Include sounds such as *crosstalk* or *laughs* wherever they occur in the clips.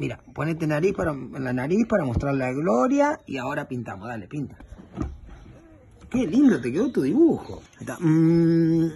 Mira, ponete nariz para, en la nariz para mostrar la gloria y ahora pintamos. Dale, pinta. Qué lindo te quedó tu dibujo. Está. Mm.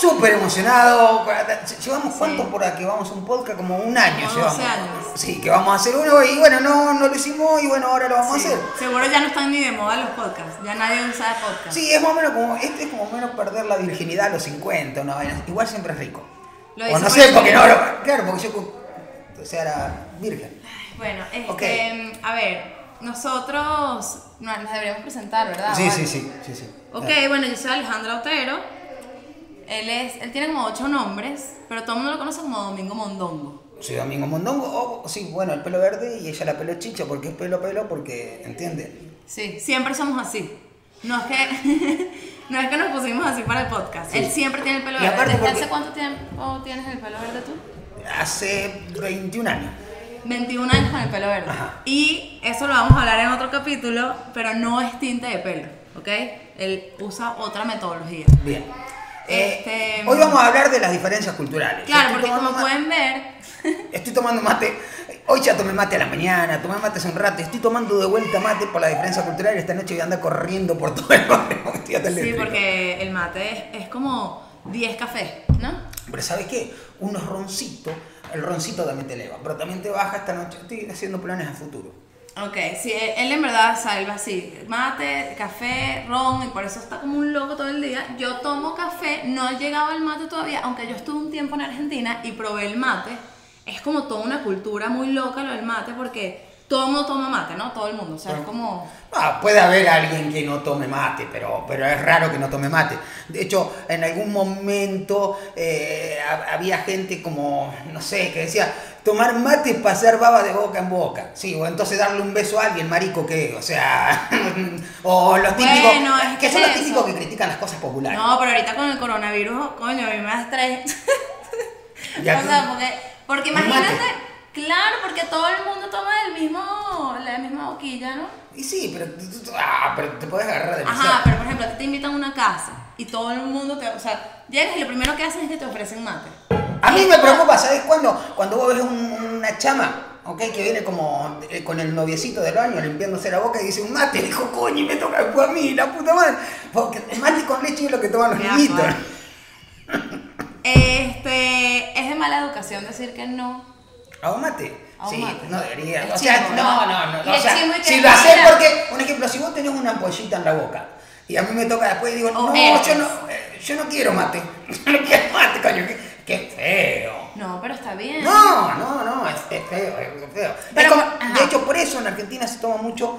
Súper emocionado. Llevamos Sí. cuánto por aquí, vamos a un podcast como un año. Como llevamos. 12 años. Sí, que vamos a hacer uno y bueno, no, no lo hicimos y bueno, ahora lo vamos Sí. a hacer. Seguro ya no están ni de moda los podcasts. Ya nadie usa podcast. Sí, es más o menos como, este es como menos perder la virginidad a los 50, una vaina. Igual siempre es rico. Lo o no sé, porque no, lo- claro, porque yo o sea, era virgen. Bueno, este, Ok. a ver, nosotros no, nos deberíamos presentar, ¿verdad? Sí, O sí, sí, sí, sí. Ok, bueno, yo soy Alejandra Otero. Él es, él tiene como ocho nombres, pero todo el mundo lo conoce como Domingo Mondongo. Soy Domingo Mondongo, o sí, bueno, el pelo verde y ella la pelo chicha, porque es pelo pelo, porque, ¿entiende? Sí, siempre somos así. No es que, *laughs* no es que nos pusimos así para el podcast. Sí. Él siempre tiene el pelo verde. aparte ¿Desde porque- hace cuánto tiempo tienes el pelo verde tú? Hace 21 años. 21 años con el pelo verde. Ajá. Y eso lo vamos a hablar en otro capítulo, pero no es tinte de pelo, ¿ok? Él usa otra metodología. Bien. Eh, Este- hoy vamos a hablar de las diferencias culturales. Claro, estoy porque como pueden ver, Estoy tomando mate. Hoy ya tomé mate a la mañana, tomé mate hace un rato. Estoy tomando de vuelta mate por la diferencia cultural y esta noche voy a andar corriendo por todo el barrio. *laughs* Sí, eléctrico. porque el mate es, es como 10 cafés, ¿no? Pero ¿sabes qué? Unos roncitos, el roncito también te eleva, pero también te baja esta noche. Estoy haciendo planes a futuro. Ok, sí, él en verdad salva así, mate, café, ron, y por eso está como un loco todo el día. Yo tomo café, no he llegado al mate todavía, aunque yo estuve un tiempo en Argentina y probé el mate. Es como toda una cultura muy loca lo del mate, porque todo el mundo toma mate, ¿no? Todo el mundo, o sea, es como... Ah, puede haber alguien que no tome mate, pero, pero es raro que no tome mate. De hecho, en algún momento eh, ha- había gente como, no sé, que decía, tomar mate es pasar baba de boca en boca. Sí, o entonces darle un beso a alguien, marico, ¿qué? O sea, *laughs* o los típicos, Bueno, es que que son los típicos eso. que critican las cosas populares. No, pero ahorita con el coronavirus, coño, a mí me da estrés. *laughs* Ya o que- sea, porque, porque imagínate, mate. claro, porque todo el mundo toma el mismo, la misma boquilla, ¿no? Y sí, pero, ah, pero te puedes agarrar demasiado. Ajá, pero por ejemplo, te invitan a una casa y todo el mundo te, o sea, llegas y lo primero que hacen es que te ofrecen mate. A mí me preocupa, ¿sabes cuándo? Cuando vos ves un- una chama, ¿ok? Que viene como eh, con el noviecito del baño limpiándose la boca y dice un mate, *laughs* dijo, coño, y me toca después a mí, la puta madre. Porque el mate con leche es lo que toman los niñitos. *laughs* Este, es de mala educación decir que no. ¿A un mate? A un sí, mate. no debería. O sea, no, ¿no? no, no. Y o sea, si lo haces porque, un ejemplo, si vos tenés una ampollita en la boca y a mí me toca después y digo, O no, herpes. yo no, eh, yo no quiero mate. *laughs* Yo no quiero mate, coño, qué, qué feo. No, pero está bien. No, no, no, es, es feo, es feo. Pero Es como- ajá. de hecho, por eso en Argentina se toma mucho.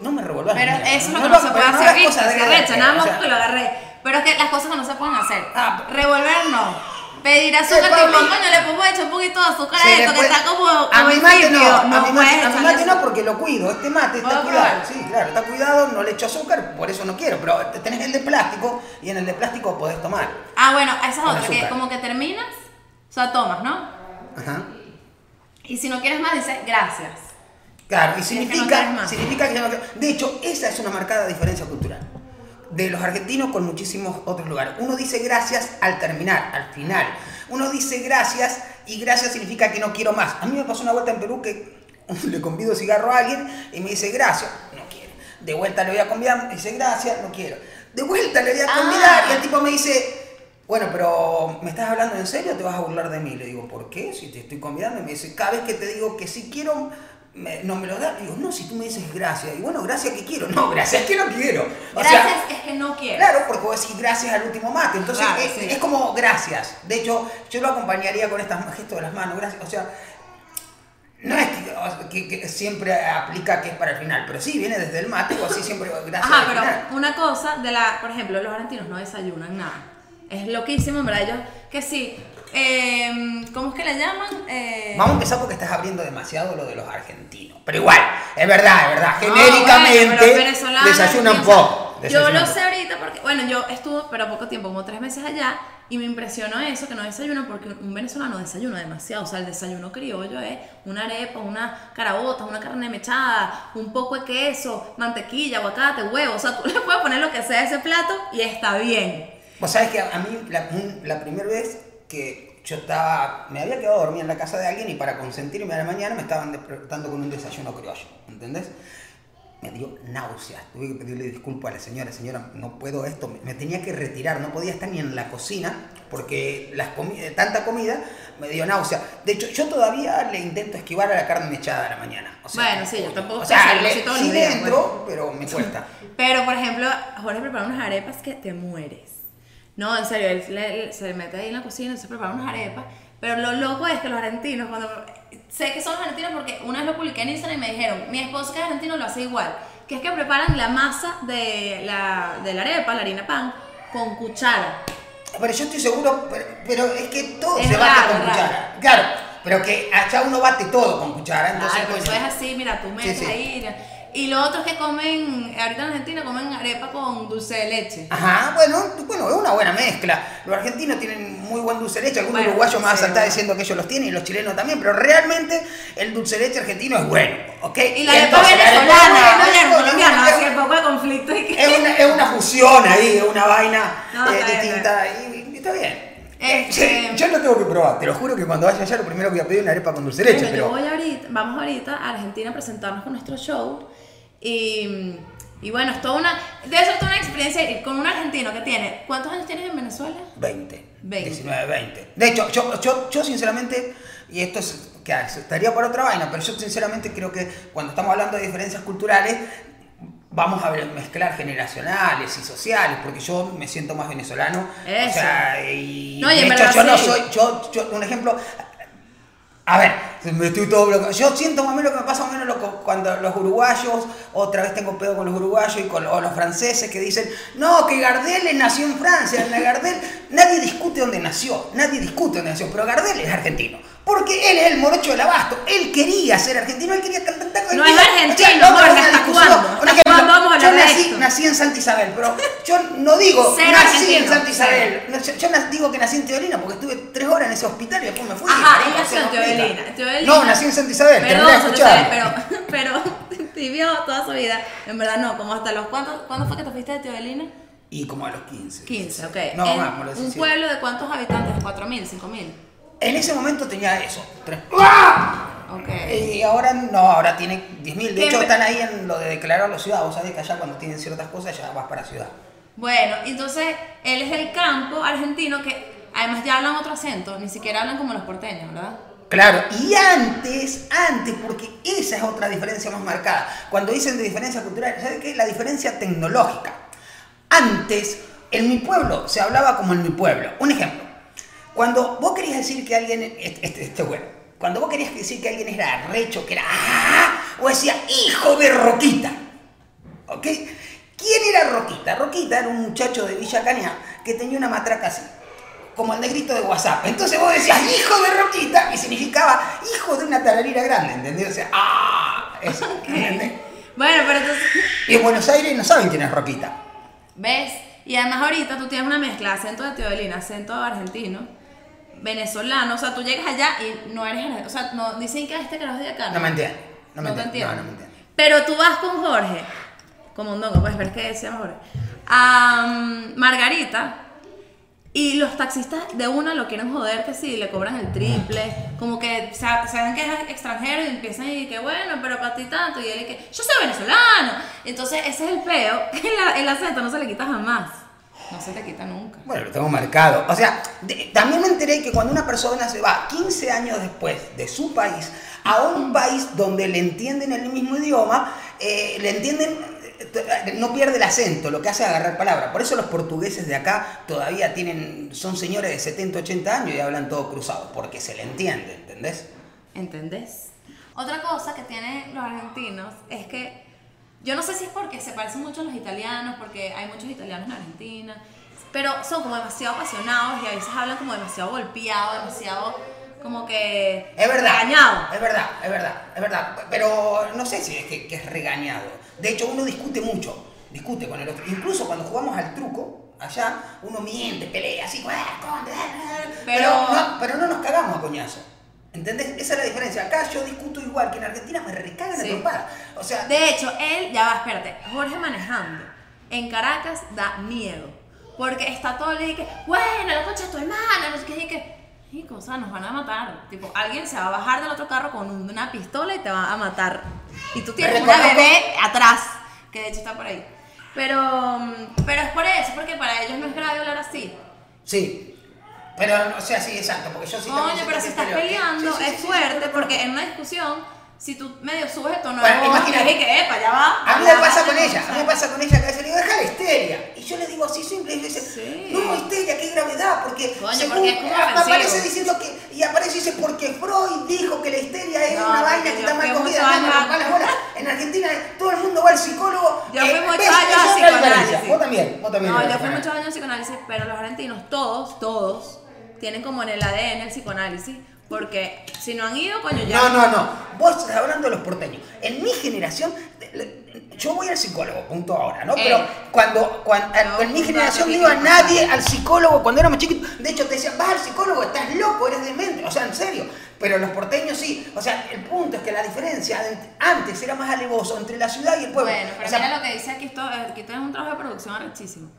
No me revolvas. Pero eso es lo que no se puede no hacer, nada más porque lo agarré. Pero es que las cosas que no se pueden hacer. Ah, Revolver no. Pedir azúcar, Pauli. tipo, coño, le pongo hecho un poquito de azúcar a esto, que está como, a mi mate no, a mi mate, a mi no porque lo cuido. Este mate está ¿Puedo cuidado. Sí, claro, está cuidado, no le echo azúcar, por eso no quiero. Pero tenés el de plástico y en el de plástico podés tomar. Ah, bueno, esa es otra, que como que terminas, o sea, tomas, ¿no? Ajá. Y si no quieres más, dices gracias. Claro, y es que no significa, significa que ya no De hecho, esa es una marcada diferencia cultural. De los argentinos con muchísimos otros lugares. Uno dice gracias al terminar, al final. Uno dice gracias y gracias significa que no quiero más. A mí me pasó una vuelta en Perú que *laughs* le convido cigarro a alguien y me dice gracias, no quiero. De vuelta le voy a convidar, me dice gracias, no quiero. De vuelta le voy a Ah. convidar y el tipo me dice, bueno, pero ¿me estás hablando en serio o te vas a burlar de mí? Le digo, ¿por qué? Si te estoy convidando. Y me dice, cada vez que te digo que sí quiero, me- no me lo da. Digo, no, si tú me dices gracias. Y bueno, gracias que quiero. *laughs* No, gracias que no quiero. O Gracias sea, no quiero. Claro, porque vos decís gracias al último mate. Entonces Claro, es, sí. es como gracias. De hecho, yo lo acompañaría con *laughs* estos gestos de las manos. Gracias. O sea, no es que, que- que siempre aplica que es para el final, pero sí viene desde el mate o así siempre gracias Ajá, al pero final. una cosa de la, por ejemplo, los argentinos no desayunan nada. Es loquísimo, en verdad. Ellos, que sí, eh, ¿cómo es que le llaman? Eh, Vamos a empezar porque estás abriendo demasiado lo de los argentinos. Pero igual, es verdad, es verdad. no, Genéricamente bueno, pero venezolanos, desayunan poco. Yo lo sé ahorita porque, bueno, yo estuve, pero poco tiempo, como tres meses allá, y me impresionó eso, que no desayunan, porque un venezolano desayuna demasiado. O sea, el desayuno criollo es una arepa, una carabota, una carne mechada, un poco de queso, mantequilla, aguacate, huevo. O sea, tú le puedes poner lo que sea a ese plato y está bien. Vos sabés que a mí la, la primera vez que yo estaba, me había quedado dormida en la casa de alguien y para consentirme a la mañana me estaban despertando con un desayuno criollo, ¿entendés? Me dio náuseas, tuve que pedirle disculpas a la señora, señora, no puedo esto, me, me tenía que retirar, no podía estar ni en la cocina porque las comi- tanta comida me dio náusea. De hecho, yo todavía le intento esquivar a la carne mechada a la mañana. O sea, Bueno, sí, yo tampoco O sea, le- así todos sí los días, dentro, pero me *laughs* cuesta. Pero, por ejemplo, Jorge prepara unas arepas que te mueres. No, en serio, él le- le- se mete ahí en la cocina se prepara unas arepas. Pero lo loco es que los argentinos, cuando. Sé que son los argentinos porque una vez lo publiqué en Instagram y me dijeron, mi esposo que es argentino lo hace igual. Que es que preparan la masa de la, de la arepa, la harina pan, con cuchara. Pero yo estoy seguro, pero, pero es que todo Es se bate raro, con es raro. cuchara. Claro, pero que allá uno bate todo con cuchara, entonces coño. eso es así, mira, tú metes Sí, sí. ahí. Y lo otro es que comen, ahorita en Argentina comen arepa con dulce de leche. Ajá, bueno, bueno, es una buena mezcla. Los argentinos tienen muy buen dulce de leche, algunos Bueno, uruguayos me a saltar diciendo que ellos los tienen y los chilenos también, pero realmente el dulce de leche argentino es bueno, ¿ok? Y la arepa venezolana, es colombiano, una- hace poco de conflicto y que... Es una, es una fusión ahí, es una vaina No, eh, distinta y, y está bien. Este- Sí, yo lo tengo que probar, te lo juro que cuando vaya allá lo primero que voy a pedir es una arepa con dulce de leche, Bueno, pero... yo voy ahorita, vamos ahorita a Argentina a presentarnos con nuestro show y, y bueno, es toda una, debe ser toda una experiencia ir con un argentino que tiene, ¿cuántos años tienes en Venezuela? 20, 20. 19, 20. De hecho, yo, yo, yo sinceramente, y esto es, que estaría por otra vaina, pero yo sinceramente creo que cuando estamos hablando de diferencias culturales, vamos a mezclar generacionales y sociales, porque yo me siento más venezolano. O Eso. sea, y No, de hecho yo no soy, yo, yo, un ejemplo, a ver, me estoy todo bloqueado. Yo siento más o menos lo que me pasa más o menos lo cuando los uruguayos, otra vez tengo pedo con los uruguayos y con o los franceses que dicen, no, que Gardel nació en Francia, Gardel, nadie discute dónde nació, nadie discute dónde nació, pero Gardel es argentino. Porque él es el morocho del abasto, él quería ser argentino, él quería cantar. No es argentino, Jorge, ¿hasta cuándo? Por ¿Hasta ejemplo, cuándo vamos a yo hablar de nací, en Santa Isabel, pero yo no digo Cero nací en argentino, Santa Isabel. Yo, yo digo que nací en Teodolina porque estuve tres horas en ese hospital y después me fui. Ajá, él nació en en Teodolina. No, nací en Santa Isabel, Perdón, Isabel, escuchar. pero, *laughs* pero *laughs* vivió toda su vida, en verdad no, como hasta los, ¿cuántos, ¿cuándo fue que te fuiste de Teodolina? Y como a los 15. 15, ok. No, En por los ¿Un 17. pueblo de cuántos habitantes? ¿4.000, 5.000? En ese momento tenía eso. tres- ¡Ah! Ok. Y ahora no, ahora tiene 10.000. De ¿Qué hecho, están ahí en lo de declarar la ciudad. Vos sabés que allá cuando tienen ciertas cosas ya vas para ciudad. Bueno, entonces él es del campo argentino que además ya hablan otro acento, ni siquiera hablan como los porteños, ¿verdad? Claro, y antes, antes, porque esa es otra diferencia más marcada. Cuando dicen de diferencia cultural, ¿sabes qué? La diferencia tecnológica. Antes, en mi pueblo se hablaba como en mi pueblo. Un ejemplo, cuando vos querías decir que alguien, este, este, este bueno, cuando vos querías decir que alguien era recho, que era, ¡ah! o decía, hijo de Roquita. ¿Ok? ¿Quién era Roquita? Roquita era un muchacho de Villa Cañá que tenía una matraca así, como el negrito de WhatsApp. Entonces vos decías, hijo de Roquita, y significaba hijo de una tararira grande, ¿entendés? O sea, ¡ah! Eso, ¿entendés? Bueno, pero entonces, Y en Buenos Aires no saben quién es Roquita. ¿ves? Y además ahorita tú tienes una mezcla, acento de teodolina, acento argentino, venezolano, o sea, tú llegas allá y no eres o sea, no, dicen que este carajo es de acá. No me entienden. No me No. No, no me. Pero tú vas con Jorge, como un dongo, puedes ver que se llama Jorge, a mm, Margarita y los taxistas de una lo quieren joder que sí, le cobran el triple, como que sa- saben que es extranjero y empiezan y que bueno, pero para ti tanto, y él y que yo soy venezolano. Entonces ese es el peo, *laughs* que el acento no se le quita jamás. No se te quita nunca. Bueno, lo tengo marcado. O sea, de- también me enteré que cuando una persona se va 15 años después de su país a un país donde le entienden el mismo idioma, eh, le entienden, eh, no pierde el acento, lo que hace es agarrar palabras. Por eso los portugueses de acá todavía tienen, son señores de 70, 80 años y hablan todo cruzado, porque se le entiende, ¿entendés? ¿Entendés? Otra cosa que tienen los argentinos es que yo no sé si es porque se parecen mucho a los italianos, porque hay muchos italianos en Argentina, pero son como demasiado apasionados y a veces hablan como demasiado golpeados, demasiado como que Es verdad. regañados. Es verdad, es verdad, es verdad. Pero no sé si es que, que es regañado. De hecho, uno discute mucho. Discute con el otro. Incluso cuando jugamos al truco, allá, uno miente, pelea así. "Ah, con- Pero, Pero- no, pero no nos cagamos a coñazo. ¿Entendés? Esa es la diferencia. Acá yo discuto igual que en Argentina me recagan Sí. de trompada. O sea, De hecho, él, ya va, espérate, Jorge manejando en Caracas da miedo. Porque está todo y que, bueno, la concha de tu hermana, no sé qué, y que, y cosa, nos van a matar. Tipo, alguien se va a bajar del otro carro con una pistola y te va a matar. Y tú tienes una bebé atrás, que de hecho está por ahí. Pero, mm, pero es por eso, porque para ellos no es grave hablar así. sí. Pero, o sea, sí, exacto. Porque yo sí soy pero si estás peleando Sí, sí, es sí, fuerte, porque en una discusión, si tú medio subes el tono Bueno, de voz, que, epa, ya va. A mí me pasa con ella, a mí me pasa con ella que a veces le digo, deja la histeria. Y yo le digo así simple, y ella dice, no, histeria, qué gravedad, porque Coño, según porque es aparece diciendo que, y aparece y dice, porque Freud dijo que la histeria es No, una vaina que está mal fui cogida, muchos no, las bolas. En Argentina todo el mundo va al psicólogo. Yo fui eh, muchos ¿ves? años a psicoanálisis. Vos también, vos también. No, yo fui muchos años a psicoanálisis, pero los argentinos, todos, todos, tienen como en el ADN el psicoanálisis, porque si no han ido, coño, ya. No, no, no. Vos estás hablando de los porteños. En mi generación, yo voy al psicólogo, punto ahora, ¿no? Eh. Pero cuando, cuando No, en mi generación no iba nadie al psicólogo cuando éramos chiquitos. De hecho, te decían, vas al psicólogo, estás loco, eres demente. O sea, en serio. Pero los porteños sí. O sea, el punto es que la diferencia antes era más alevoso entre la ciudad y el pueblo. Bueno, pero O sea, mira lo que dice aquí, esto, aquí esto es un trabajo de producción arrechísimo.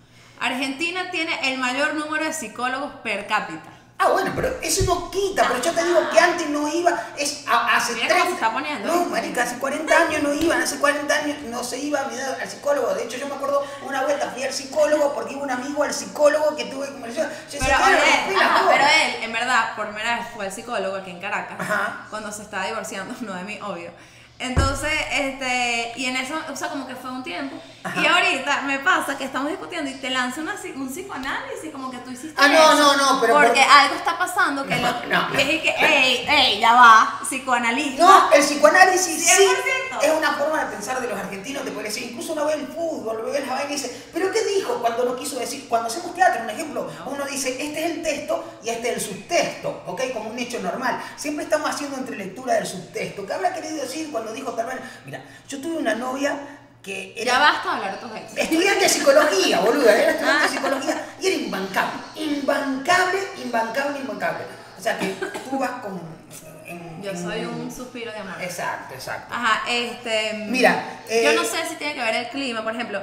Argentina tiene el mayor número de psicólogos per cápita. Ah, bueno, pero eso no quita, pero yo te digo que antes no iba, es a- hace Mira cómo 30 se está poniendo. No, marica, hace 40 años no iban, hace 40 años no se iba a mirar al psicólogo. De hecho, yo me acuerdo una vuelta fui al psicólogo porque iba un amigo al psicólogo que tuve conversación. Yo decía, Pero, "Claro, él, ajá, bola". pero él, en verdad, por primera vez fue al psicólogo aquí en Caracas, Ajá. cuando se estaba divorciando, *laughs* no de mí, obvio. Entonces, este, y en eso, o sea, como que fue un tiempo. Ajá. Y ahorita me pasa que estamos discutiendo y te lanza una, un psicoanálisis, como que tú hiciste Ah, no, eso. no, no, pero Porque por- algo está pasando que No, lo, *laughs* no, no. que es que, ey, ey, ya va, psicoanalista. No, el psicoanálisis sí 100%. es una forma de pensar de los argentinos, te puede decir, incluso uno ve el fútbol, ve la vaina y dice, pero ¿qué dijo cuando no quiso decir? Cuando hacemos teatro, un ejemplo, uno dice, este es el texto y este es el subtexto, ¿ok? Como un hecho normal. Siempre estamos haciendo entre lectura del subtexto. ¿Qué habrá querido decir cuando dijo tal? Mira, yo tuve una novia que era... Ya basta hablar de tus ex. Estudiante de psicología, boluda, era estudiante de Ah. psicología y era imbancable, imbancable, imbancable, imbancable. O sea que tú vas con... en- Yo en- soy un suspiro de amor. Exacto, exacto. Ajá, este. Mira, eh, yo no sé si tiene que ver el clima. Por ejemplo,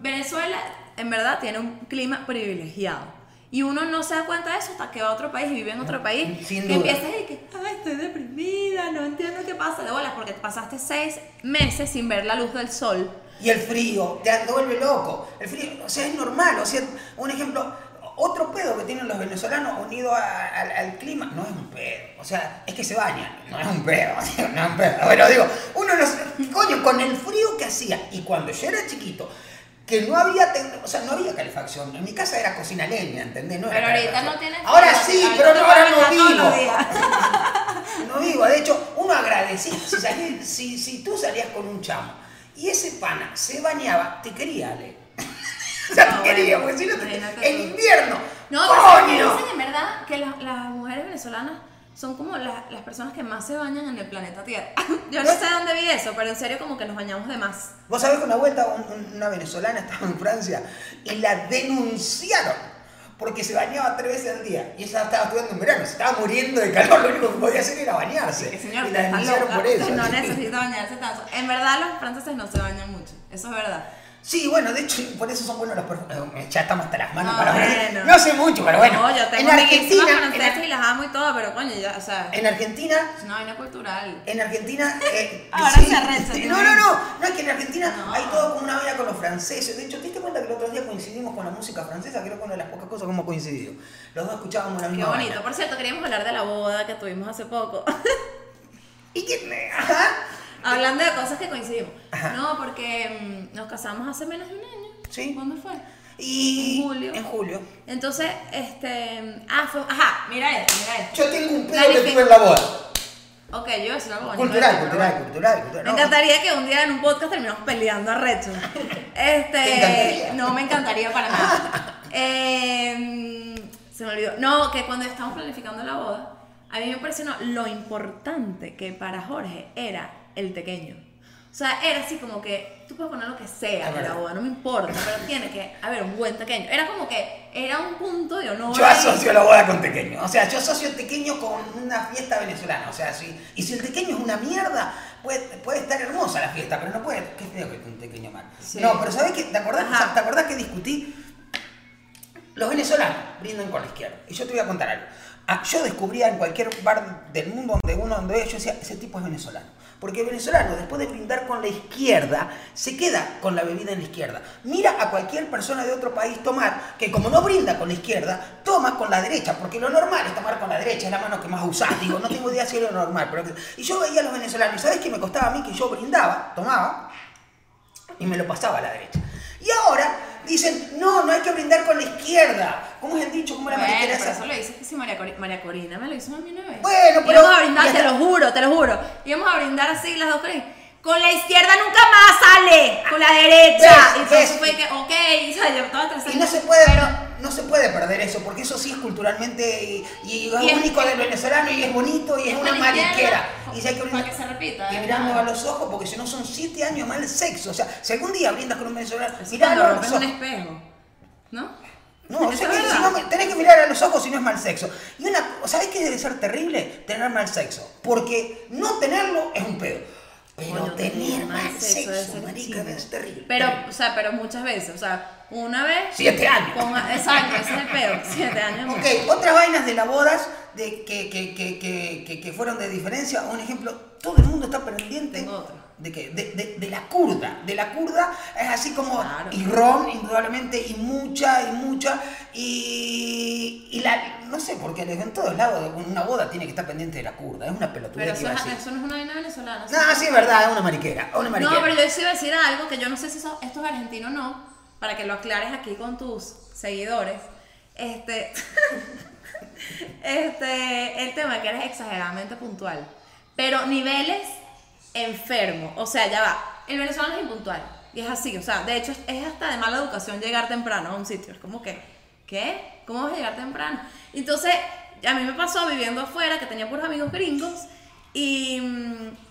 Venezuela en verdad tiene un clima privilegiado. Y uno no se da cuenta de eso hasta que va a otro país y vive en otro país. Sin que duda. empiezas y que, ay, estoy deprimida, no entiendo qué pasa. De bolas, porque pasaste seis meses sin ver la luz del sol. Y el frío te te vuelve loco. El frío, o sea, es normal. O sea, un ejemplo, otro pedo que tienen los venezolanos unido a- al, al clima, no es un pedo. O sea, es que se bañan. No es un pedo, *laughs* o sea, no es un pedo. Pero digo, uno no se- Coño, con el frío que hacía y cuando yo era chiquito, que no había, o sea, no había calefacción. En mi casa era cocina leña, ¿entendés? No era Pero ahorita no tienes Ahora sí, pero no, ahora no vivo. *laughs* No vivo, de hecho, uno agradecido. Si, salí- si, si tú salías con un chamo y ese pana se bañaba, te quería, Ale. *laughs* o sea, No, te quería, bueno, porque si no, te- imagínate en invierno. No, pero ¿sabes qué ¡Coño! dicen en verdad que las, las mujeres venezolanas son como las, las personas que más se bañan en el planeta Tierra. *laughs* Yo no sé dónde vi eso, pero en serio como que nos bañamos de más. Vos sabés que una vuelta un- un- una venezolana estaba en Francia y la denunciaron porque se bañaba tres veces al día. Y ella estaba estudiando en verano, se estaba muriendo de calor, lo único que podía hacer era bañarse. Que señor, y la denunciaron loca, por eso. no necesita bañarse tanto. En verdad los franceses no se bañan mucho, eso es verdad. Sí, bueno, de hecho, por eso son buenos los perfumes. Ya estamos hasta las manos No, para bueno. No sé mucho, pero bueno. No, yo tengo en Argentina, francesas en, y las amo y todo, pero coño, ya, o sea, en Argentina es una vaina cultural. En Argentina. eh, *laughs* Ahora sí. se arrecha, Sí. No, no, no. No es que en Argentina No. hay todo como una vaina con los franceses. De hecho, ¿te diste cuenta que el otro día coincidimos con la música francesa? Creo que una de las pocas cosas que hemos coincidido. Los dos escuchábamos la Qué misma bonito. vaina. Por cierto, queríamos hablar de la boda que tuvimos hace poco. *laughs* ¿Y qué? Ajá. Hablando de cosas que coincidimos. Ajá. No, porque mm, nos casamos hace menos de un año. Sí. ¿Cuándo fue? Y. En julio. En julio. Entonces, este. Ah, fue. Ajá, mira esto, mira esto. Yo tengo un pedo que tuve en la boda. Ok, yo decir algo bonito. Cultural, pero cultural, cultural, cultural. Me No, encantaría que un día en un podcast terminemos peleando a recho. *laughs* Este, no me encantaría para nada. *laughs* Eh, se me olvidó. No, que cuando estábamos planificando la boda, a mí me pareció no, lo importante que para Jorge era el pequeño. O sea, era así como que tú puedes poner lo que sea Es en la boda, no me importa, pero tiene que haber un buen pequeño. Era como que era un punto de honor. Yo asocio la boda con tequeño. O sea, yo asocio tequeño con una fiesta venezolana. O sea, sí. Y si el tequeño es una mierda, puede, puede estar hermosa la fiesta, pero no puede. Qué feo que esté un tequeño mal. Sí. No, pero ¿sabes qué? ¿Te acordás, Ajá. ¿Te acordás que discutí? Los venezolanos brindan con la izquierda. Y yo te voy a contar algo. Ah, yo descubría en cualquier bar del mundo donde uno donde yo decía, ese tipo es venezolano. Porque el venezolano, después de brindar con la izquierda, se queda con la bebida en la izquierda. Mira a cualquier persona de otro país tomar, que como no brinda con la izquierda, toma con la derecha, porque lo normal es tomar con la derecha, es la mano que más usás. Digo, no tengo idea si es lo normal. Pero... Y yo veía a los venezolanos, ¿sabes qué me costaba a mí? Que yo brindaba, tomaba, y me lo pasaba a la derecha. Y ahora dicen, no, no hay que brindar con la izquierda. ¿Cómo es el dicho? ¿Cómo la Bueno, mariquera pero esa? eso lo dices que si María, Cori- María Corina me lo hizo a mí una vez. Bueno, pero- Íbamos a brindar, te lo juro, te lo juro. Íbamos a brindar así las dos Corinas. Con la izquierda nunca más sale, con la derecha. ¿Ves? Y entonces fue que, ok, o sea, yo estaba estresada. Y no se puede, Pero, no se puede perder eso, porque eso sí es culturalmente y, y es Y es- único del venezolano y es bonito y es, una mariquera. Y si hay que para brindar- que se repita, Y mirarnos verdad. a los ojos, porque si no son siete años mal sexo. O sea, si algún día brindas con un venezolano, miralo a los un ojos. espejo. ¿No? No, o sea que si no, tenés que mirar a los ojos si no es mal sexo. Y una, ¿sabés qué debe ser terrible? Tener mal sexo. Porque no tenerlo es un pedo. Pero Coño, tener debe sexo, ser marica, es terrible. Pero, o sea, pero muchas veces, o sea, una vez. Siete años. con- exacto, ese es el peor. *laughs* Siete años. Ok, otras vainas de las bodas de, que, que, que, que, que, que fueron de diferencia. Un ejemplo, todo el mundo está pendiente otra. De, que, de, de, de la kurda. De la kurda es así como. Claro. Y ron, indudablemente, y mucha, y mucha. Y, y la. No sé, porque en todos lados una boda tiene que estar pendiente de la kurda. Es una pelotudez Pero que eso, es- eso no es una vaina venezolana. ¿sí? No, sí, es verdad, es una mariquera. Una mariquera. No, pero yo sí iba a decir algo que yo no sé si eso- esto es argentino o no, para que lo aclares aquí con tus seguidores. Este, *laughs* este, el tema que eres exageradamente puntual, pero niveles enfermo, o sea, ya va. El venezolano es impuntual y es así, o sea, de hecho es, hasta de mala educación llegar temprano a un sitio, es como que, ¿qué? ¿Cómo vas a llegar temprano? Entonces, a mí me pasó viviendo afuera que tenía puros amigos gringos y,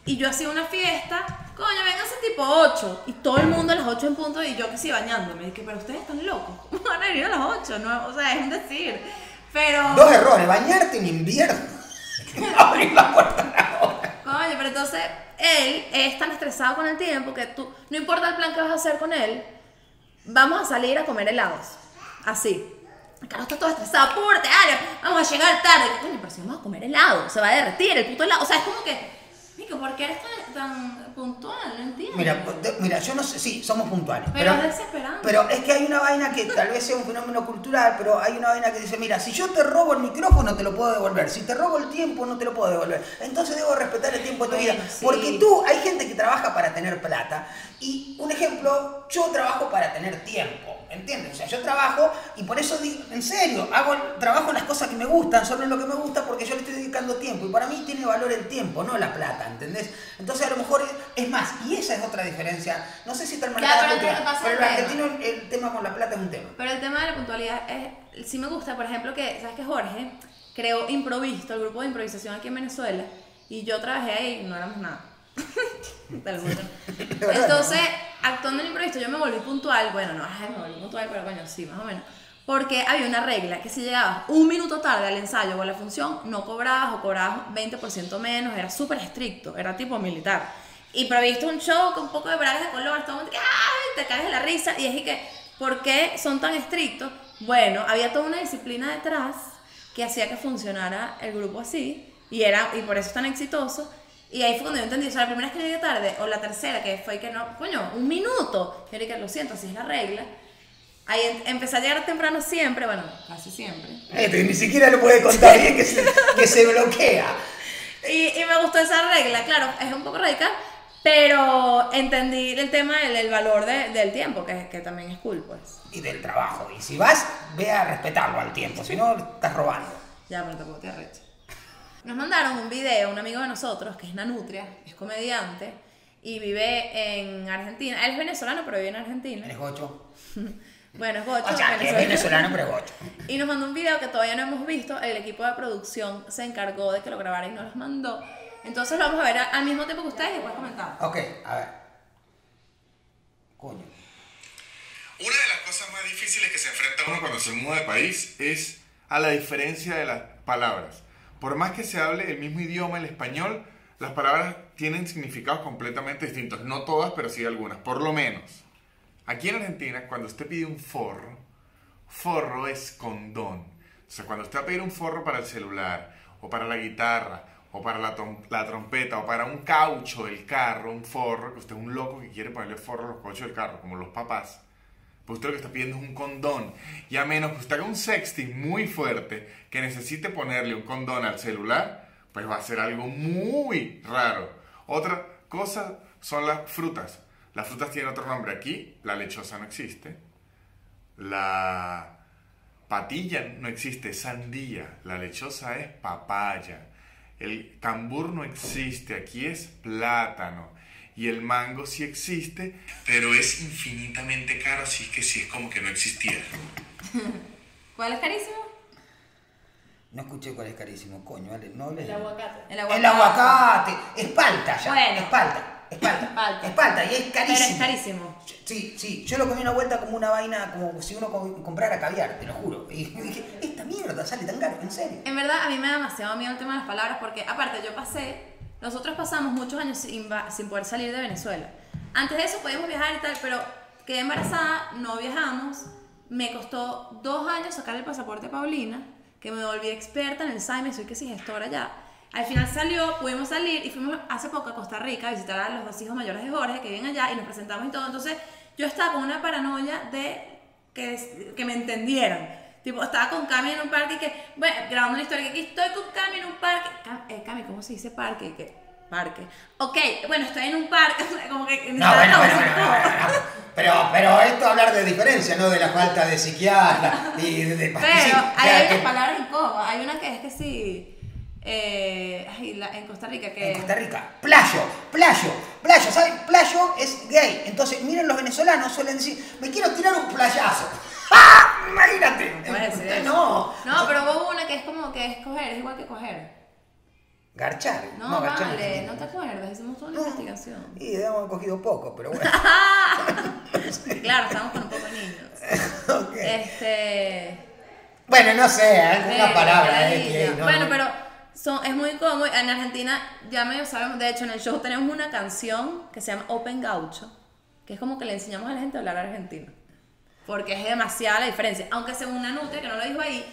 y yo hacía una fiesta, coño, vénganse tipo 8. Y todo el mundo a las 8 en punto y yo que sí bañándome. Y dije, pero ustedes están locos. *laughs* ¿Cómo van a venir a las 8? No, o sea, es un decir. Pero. Dos errores: bañarte en invierno. *laughs* Abrir la puerta a la hora. Coño, pero entonces él es tan estresado con el tiempo que tú, no importa el plan que vas a hacer con él, vamos a salir a comer helados. Así. Carro está todo estresado, apúrate, Ale, vamos a llegar tarde. Coño, pero si vamos a comer helado, se va a derretir el puto helado. O sea, es como que, Mico, ¿por qué eres tan puntual? No entiendo. Mira, mira, yo no sé, sí, somos puntuales. Pero es desesperante. Pero es que hay una vaina que tal vez sea un fenómeno cultural, pero hay una vaina que dice, mira, si yo te robo el micrófono te lo puedo devolver, si te robo el tiempo no te lo puedo devolver. Entonces debo respetar el tiempo de tu Bueno, vida. sí. Porque tú, hay gente que trabaja para tener plata. Y un ejemplo, yo trabajo para tener tiempo. ¿Entiendes? O sea, yo trabajo y por eso digo, en serio, hago trabajo en las cosas que me gustan, solo en lo que me gusta porque yo le estoy dedicando tiempo. Y para mí tiene valor el tiempo, no la plata, ¿entendés? Entonces a lo mejor es, es más, y esa es otra diferencia. No sé si está marcada pero pasa pero el el tema. argentino el, tema con la plata es un tema. Pero el tema de la puntualidad es, sí me gusta, por ejemplo, que, ¿sabes que Jorge creó Improvisto, el grupo de improvisación aquí en Venezuela, y yo trabajé ahí y no éramos nada. *laughs* *laughs* Entonces, actuando en Improvisto, yo me volví puntual, bueno, no, ay, me volví puntual, pero coño, sí, más o menos. Porque había una regla que si llegabas un minuto tarde al ensayo o a la función, no cobrabas o cobrabas 20% menos, era súper estricto, era tipo militar. Y provisto un show con un poco de bragas de color, todo el mundo ¡ay, te caes de la risa y es que, ¿por qué son tan estrictos? Bueno, había toda una disciplina detrás que hacía que funcionara el grupo así y, era, y por eso es tan exitoso. Y ahí fue cuando yo entendí, o sea, la primera vez que llegué tarde, o la tercera, que fue que no, coño, un minuto. Yo dije, lo siento, así es la regla. Ahí em- empecé a llegar temprano siempre, bueno, casi siempre. Este, ni siquiera lo puede contar bien que se, que se bloquea. *laughs* Y, y me gustó esa regla, claro, es un poco radical, pero entendí el tema del el valor de- del tiempo, que, que también es cool, pues. Y del trabajo. Y si vas, ve a respetarlo al tiempo, si no, estás robando. Ya, pero tampoco te arrecho. Nos mandaron un video, un amigo de nosotros, que es Nanutria, es comediante, y vive en Argentina. Él es venezolano, pero vive en Argentina. Eres gocho. *laughs* Bueno, es bocho, O sea, que es venezolano, pero es gocho. Y nos mandó un video que todavía no hemos visto. El equipo de producción se encargó de que lo grabara y nos los mandó. Entonces lo vamos a ver al mismo tiempo que ustedes y después comentar. Ok, a ver. Coño. Una de las cosas más difíciles que se enfrenta uno cuando se muda de país es a la diferencia de las palabras. Por más que se hable el mismo idioma, el español, las palabras tienen significados completamente distintos. No todas, pero sí algunas. Por lo menos. Aquí en Argentina, cuando usted pide un forro, forro es condón. Sea, cuando usted va a pedir un forro para el celular, o para la guitarra, o para la, trom- la trompeta, o para un caucho del carro, un forro, que usted es un loco que quiere ponerle forro a los cauchos del carro, como los papás, pues usted lo que está pidiendo es un condón. Y a menos que usted haga un sexting muy fuerte, que necesite ponerle un condón al celular, pues va a ser algo muy raro. Otra cosa son las frutas. Las frutas tienen otro nombre. Aquí la lechosa no existe. La patilla no existe, sandía. La lechosa es papaya. El cambur no existe, aquí es plátano. Y el mango sí existe, pero es infinitamente caro, así que sí es como que no existiera. *laughs* ¿Cuál es carísimo? No escuché cuál es carísimo, coño, vale, no hables. El aguacate. El El aguacate. Es palta ya. Bueno. Es palta. Es palta. *laughs* Palta. Es palta y es carísimo. Pero es carísimo. Sí, sí. Yo lo comí una vuelta como una vaina, como si uno co- comprara caviar, te lo juro. Y *laughs* dije, esta mierda sale tan caro, en serio. En verdad, a mí me da demasiado miedo el tema de las palabras porque, aparte, yo pasé, nosotros pasamos muchos años sin, sin poder salir de Venezuela. Antes de eso podíamos viajar y tal, pero quedé embarazada, no viajamos. Me costó dos años sacar el pasaporte a Paulina, que me volví experta en el SAIME, soy que sí gestora ya. Al final salió, pudimos salir y fuimos hace poco a Costa Rica a visitar a los dos hijos mayores de Jorge que viven allá y nos presentamos y todo. Entonces, yo estaba con una paranoia de que, que me entendieran. Tipo, estaba con Cami en un parque y que, bueno, grabando una historia que aquí estoy con Cami en un parque. Cam- eh, Cami, ¿cómo se dice parque? Que, parque. Ok, bueno, estoy en un parque, *laughs* como que... No, bueno, bueno, bueno. Pero, pero esto hablar de diferencia, no de la falta de psiquiatra y de, de. Pero hay unas que- palabras. Hay una que es que sí. Eh, ay, la- en Costa Rica que. En Costa Rica, playo, playo, playo, ¿saben? Playo es gay. Entonces, miren, los venezolanos suelen decir, me quiero tirar un playazo. ¡Ah! Imagínate. No. No, pero hubo una que es como que es coger, es igual que coger. Garchar. No, garchar vale, no te acuerdas, hicimos toda una investigación. Y hemos cogido poco, pero bueno. *laughs* Claro, estamos con un poco de niños. *laughs* Ok. Este. Bueno, no sé, alguna eh, palabra. eh, ya. no, bueno, no. pero son, es muy cómodo. En Argentina ya medio sabemos, de hecho en el show tenemos una canción que se llama Open Gaucho, que es como que le enseñamos a la gente a hablar argentino. Porque es demasiada la diferencia. Aunque según una nutria, que no lo dijo ahí,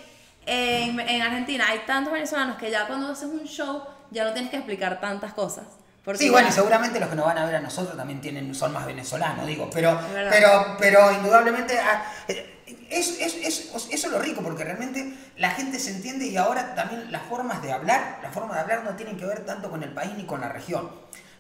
en, en Argentina hay tantos venezolanos que ya cuando haces un show ya no tienes que explicar tantas cosas. Porque Sí, bueno, y seguramente los que nos van a ver a nosotros también tienen, son más venezolanos, digo, pero, pero, pero indudablemente ah, es, es- es- eso es lo rico, porque realmente la gente se entiende y ahora también las formas de hablar, las formas de hablar no tienen que ver tanto con el país ni con la región,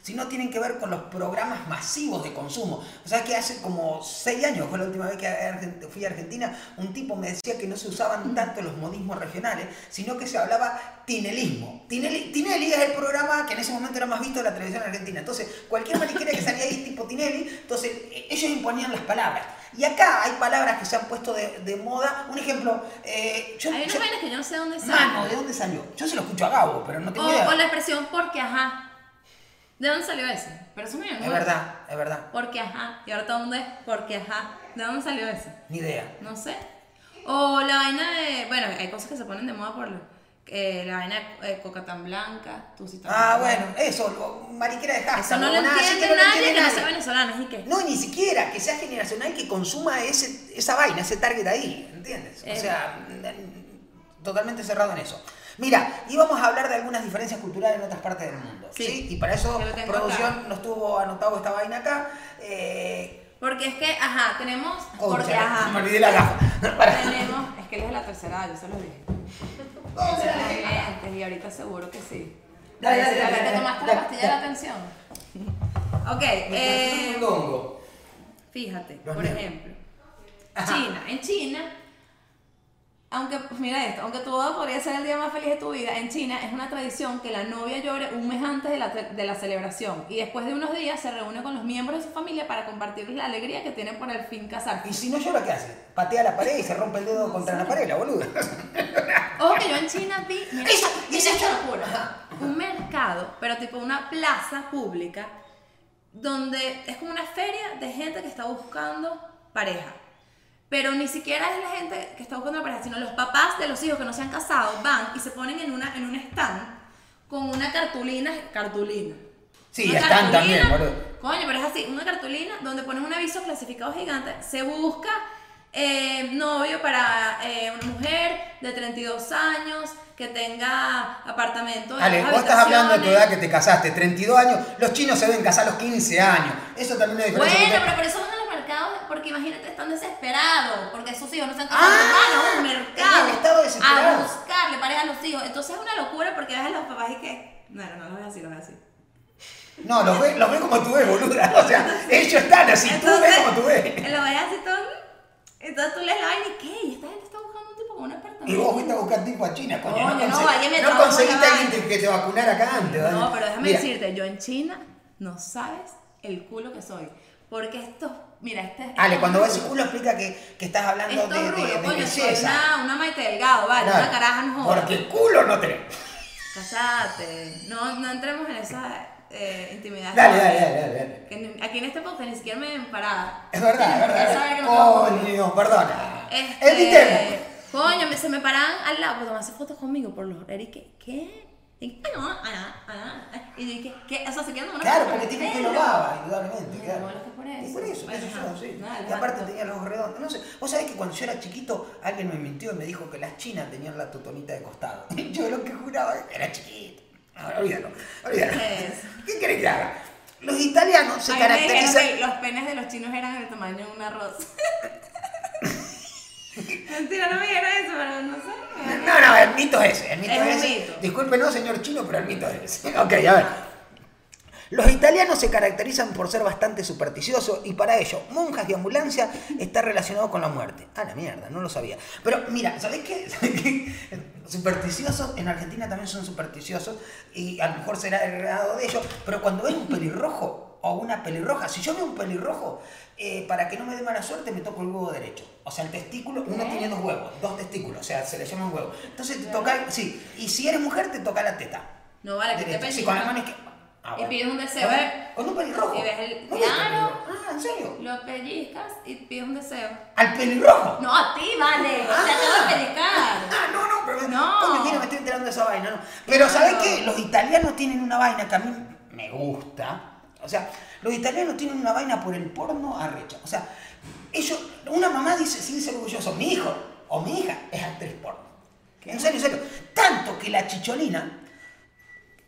sino tienen que ver con los programas masivos de consumo. O sea que hace como seis años, fue la última vez que fui a Argentina, un tipo me decía que no se usaban tanto los modismos regionales, sino que se hablaba tinelismo. Tinelli, Tinelli es el programa que en ese momento era más visto de la televisión argentina. Entonces, cualquier mariquera que salía ahí tipo Tinelli, entonces e- ellos imponían las palabras. Y acá hay palabras que se han puesto de, de moda. Un ejemplo, eh, yo, Hay unas yo- que yo no sé dónde Mano, salen. ¿de dónde salió? Yo se lo escucho a Gabo, pero no tengo O, idea. o la expresión porque ajá. ¿De dónde salió ese? Pero eso me Es verdad, es verdad. Porque ajá. Y ahora todo el mundo es porque ajá. ¿De dónde salió ese? Ni idea. No sé. O la vaina de. Bueno, hay cosas que se ponen de moda por. eh, la vaina de eh, coca tan blanca, tú sí Ah, bueno, eso, lo- mariquera de hashtag. Eso no lo así entiende que no lo nadie entiende que no nadie. sea venezolano, así que... No, ni siquiera que sea generacional que consuma ese, esa vaina, ese target ahí, ¿entiendes? O Eh. sea, totalmente cerrado en eso. Mira, íbamos a hablar de algunas diferencias culturales en otras partes del mundo. Sí. Sí, Y para eso producción acá. nos tuvo anotado esta vaina acá. Eh, Porque es que, ajá, tenemos... concha, porque, ajá, me olvidé la gafa. *laughs* Tenemos... Es que él es de la tercera edad, yo se lo dije. Vamos a Será ver. lentes, y ahorita seguro que sí. Dale, dale, dale, dale, tomaste la pastilla de la atención. *laughs* Ok, eh, fíjate, por ejemplo. China. En China, aunque, mira esto, aunque tu boda podría ser el día más feliz de tu vida, en China es una tradición que la novia llore un mes antes de la, de la celebración y después de unos días se reúne con los miembros de su familia para compartir la alegría que tienen por el fin casarse. Y si no llora, ¿qué hace? Patea la pared y se rompe el dedo contra la pared, la boluda. Ojo que yo en China vi, mira, locura, un mercado, pero tipo una plaza pública, donde es como una feria de gente que está buscando pareja. Pero ni siquiera es la gente que está buscando pareja, sino los papás de los hijos que no se han casado van y se ponen en, una, en un stand con una cartulina, cartulina. Sí, Una están también, cartulina, boludo. Coño, pero es así, una cartulina donde ponen un aviso clasificado gigante, se busca eh, novio para eh, una mujer de 32 años que tenga apartamento Ale, vos estás hablando de tu edad que te casaste, 32 años, los chinos se deben casar a los 15 años. Eso también es diferencia. Bueno, pero por eso van a los mercados, porque imagínate, están desesperados, porque sus hijos no se han casado, Ah, van a un mercado a buscarle pareja a los hijos. Entonces es una locura porque ves a los papás y que, no, no, no los ves así, los ves así. No, los ves, los ves como tú ves, boluda. O sea, *laughs* ellos están así, tú ves como tú ves. *laughs* Lo ves así todo. Entonces tú lees la vaina y ¿qué? Y esta gente está buscando un tipo con un apartamento. Y vos fuiste a buscar tipo a China, coño. Coño, no, conse- vaya, me no trajo conseguiste a alguien que, te vacunara acá antes. No, ¿vale? pero déjame Mira, decirte, yo en China no sabes el culo que soy. Porque esto, mira, este Ale, estos cuando ves culo explica que, que estás hablando Estos de, de, rulos, de coño, soy belleza. una, una Maite Delgado, vale, Claro, una caraja no joda. Porque culo no tenemos. Cállate, no, no entremos en esa eh, intimidad. Dale, dale, dale, dale. dale. Que aquí en este podcast ni siquiera me ven parada. Es verdad, es verdad. que no Coño, perdona. Este, Evitemos. Coño, se me paraban al lado para tomarse fotos conmigo por los Eric, ¿qué? Y, ay, no, ay, ay, y yo, ¿qué? ¿Qué? O sea, se quedan como Claro, porque por tiene que lo baba, indudablemente. No, claro. que por Y por eso, eso yo, sí. Nada, y aparte tenía los ojos redondos. No sé, vos sabés que cuando yo era chiquito, alguien me mintió y me dijo que las chinas tenían la totonita de costado. *laughs* Yo lo que juraba era chiquito. Ahora, olvídalo, olvídalo. ¿Qué? ¿Qué querés que haga? Los italianos se caracterizan. que los penes de los chinos eran del tamaño de un arroz. *laughs* Mentira, no me dijeron eso, pero no sé. No, no, el mito es ese. El mito Es ese. Disculpe, no, señor chino, pero el mito es ese. *laughs* Ok, a ver. Los italianos se caracterizan por ser bastante supersticiosos y para ello, monjas y ambulancia está relacionado con la muerte. Ah, la mierda, no lo sabía. Pero mira, ¿sabés qué? *laughs* ¿Sabés qué? Supersticiosos, en Argentina también son supersticiosos y a lo mejor será el grado de ellos, pero cuando ves un pelirrojo o una pelirroja, si yo veo un pelirrojo, eh, para que no me dé mala suerte me toco el huevo derecho. O sea, el testículo, uno tiene dos huevos, dos testículos, o sea, se le llaman huevos. Entonces te toca, sí, y si eres mujer te toca la teta. No vale, que te. Sí, con la. Ah, Y pides un deseo, ¿Con, ¿eh? con un pelirrojo. Y ves el ¿No pelirrojo? Ah, ¿en serio? Lo pellizcas y pides un deseo. ¿Al pelirrojo? No, a ti, vale. Te acabo de pellizcar. *laughs* Ah, no, no, pero No. Mira, me estoy enterando de esa vaina, ¿no? Pero Claro. ¿sabés qué? Los italianos tienen una vaina que a mí me gusta. O sea, los italianos tienen una vaina por el porno arrecha. O sea, ellos, una mamá dice sin ser orgulloso, mi hijo o mi hija es actriz porno. En serio, en serio. Tanto que la chicholina,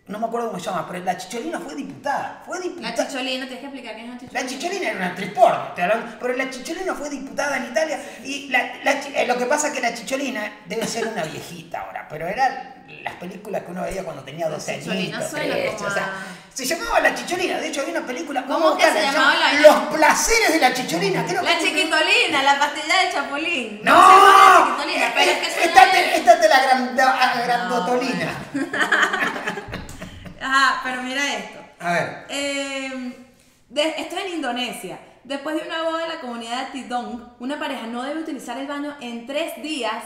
no me acuerdo cómo se llama, pero la chicholina fue diputada. Fue La diputada. chicholina, tienes que explicar quién es la chicholina. La Chicholina era una actriz porno, pero la Chicholina fue diputada en Italia y la, la eh, lo que pasa es que la Chicholina debe ser una viejita ahora, pero eran las películas que uno veía cuando tenía 12 años. Chicholina suena como o sea, a- se llamaba La Chicholina, de hecho había una película ¿Cómo a que se llamaba llama la- Los placeres de la Chicholina, creo La que- chiquitolina, la pastilla de chapulín. ¡No! se llama la chiquitolina, pero es que suena Estate, bien. estate la granda- grandotolina. Ajá, *laughs* pero mira esto. A ver. Eh, de- esto es en Indonesia. Después de una boda en la comunidad de Tidong, una pareja no debe utilizar el baño en tres días,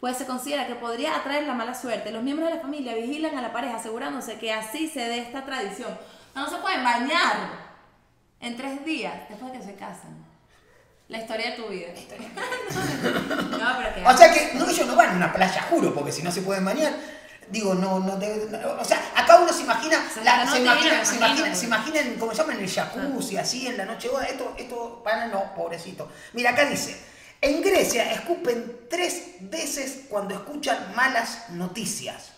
pues se considera que podría atraer la mala suerte. Los miembros de la familia vigilan a la pareja asegurándose que así se dé esta tradición. No, se pueden bañar en tres días después de que se casan. La historia de tu vida. *laughs* no, pero que. O sea que no, ellos no van a una playa, juro, porque si no se pueden bañar. Digo, no, no, no, o sea, acá uno se imagina, Se la- no se, te imagina, se, imagina, se imaginan, como se llama, en el jacuzzi, así en la noche, oh, esto, esto, para no, pobrecito. Mira, acá dice, en Grecia escupen tres veces cuando escuchan malas noticias.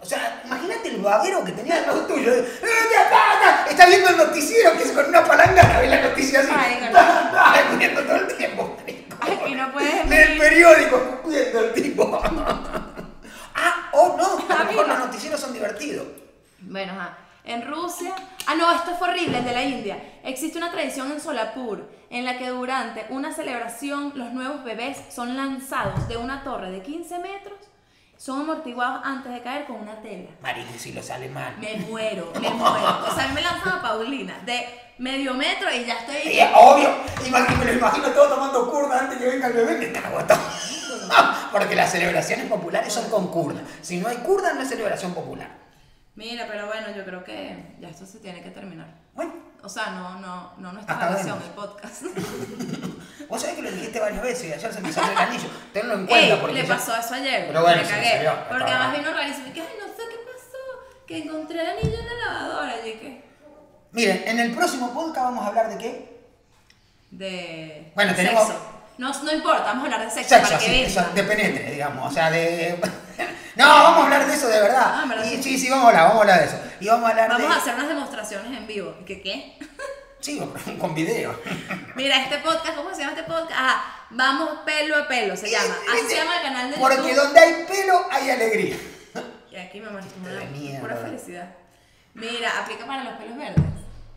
O sea, imagínate el babero que tenía al lado tuyo. Está viendo el noticiero que es con palanca ve la noticia así. Ay, no. Ay, escupiendo todo el tiempo. marico. Ay, y no puedes Lee el venir. periódico escupiendo el tipo. ah, o no, a Ah, lo mejor mira. los noticieros son divertidos. Bueno, ajá. En Rusia. Ah, no, esto fue horrible, el de la India. Existe una tradición en Solapur en la que una celebración los nuevos bebés son lanzados de una torre de 15 metros, son amortiguados antes de caer con una tela. Marico, si lo sale mal. Me muero, *laughs* me muero. O sea, a mí me lanzaba Paulina de medio metro y ya estoy. Es obvio, imag- me lo imagino todo tomando curda antes que venga el bebé está agotado. *laughs* Porque las celebraciones populares son con curda. Si no hay curda, no es celebración popular. Mira, pero bueno, yo creo que ya esto se tiene que terminar. Bueno, O sea, no, no, no nuestra Acabemos. relación, el podcast. *laughs* vos sabés que lo dijiste varias veces y ayer se me salió el anillo. Tenlo en cuenta Ey, porque le yo- pasó eso ayer. Pero bueno, me se me cagué. salió, porque además vino rarísimo. Y que, ay, no sé qué pasó. Que encontré el anillo en la lavadora. Y que. Miren, en el próximo podcast vamos a hablar de qué? De. Bueno, tenemos- Sexo. No, no importa, vamos a hablar de sexo, Sexo, para que sí, eso, de penetre, digamos. O sea, de. *laughs* No, vamos a hablar de eso de verdad. Ah. Y, sí, sí, vamos a hablar, vamos a hablar de eso. Y vamos a hablar Vamos de. a hacer unas demostraciones en vivo. ¿Y que qué? *laughs* Sí, con video. Mira, este podcast, ¿cómo se llama este podcast? Ah, vamos pelo a pelo, se llama. Así se llama el canal de Porque YouTube. donde hay pelo hay alegría. Y aquí me De una pura felicidad. Mira, aplica para los pelos verdes.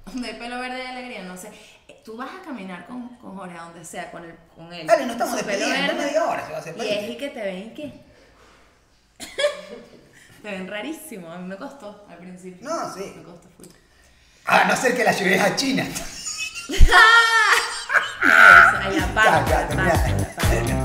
Donde hay pelo verde y alegría, no sé. Eh, Tú vas a caminar con, con Jorge a donde sea, con, el, con él. Dale, no estamos Su pelo verde, media hora se va a hacer Y es y que te ven qué. *laughs* te ven rarísimo. A mí me costó al principio. No, sí. Me costó full. A no ser que la lleves a China. *laughs* *laughs* No, eso, allá Ya, aparte,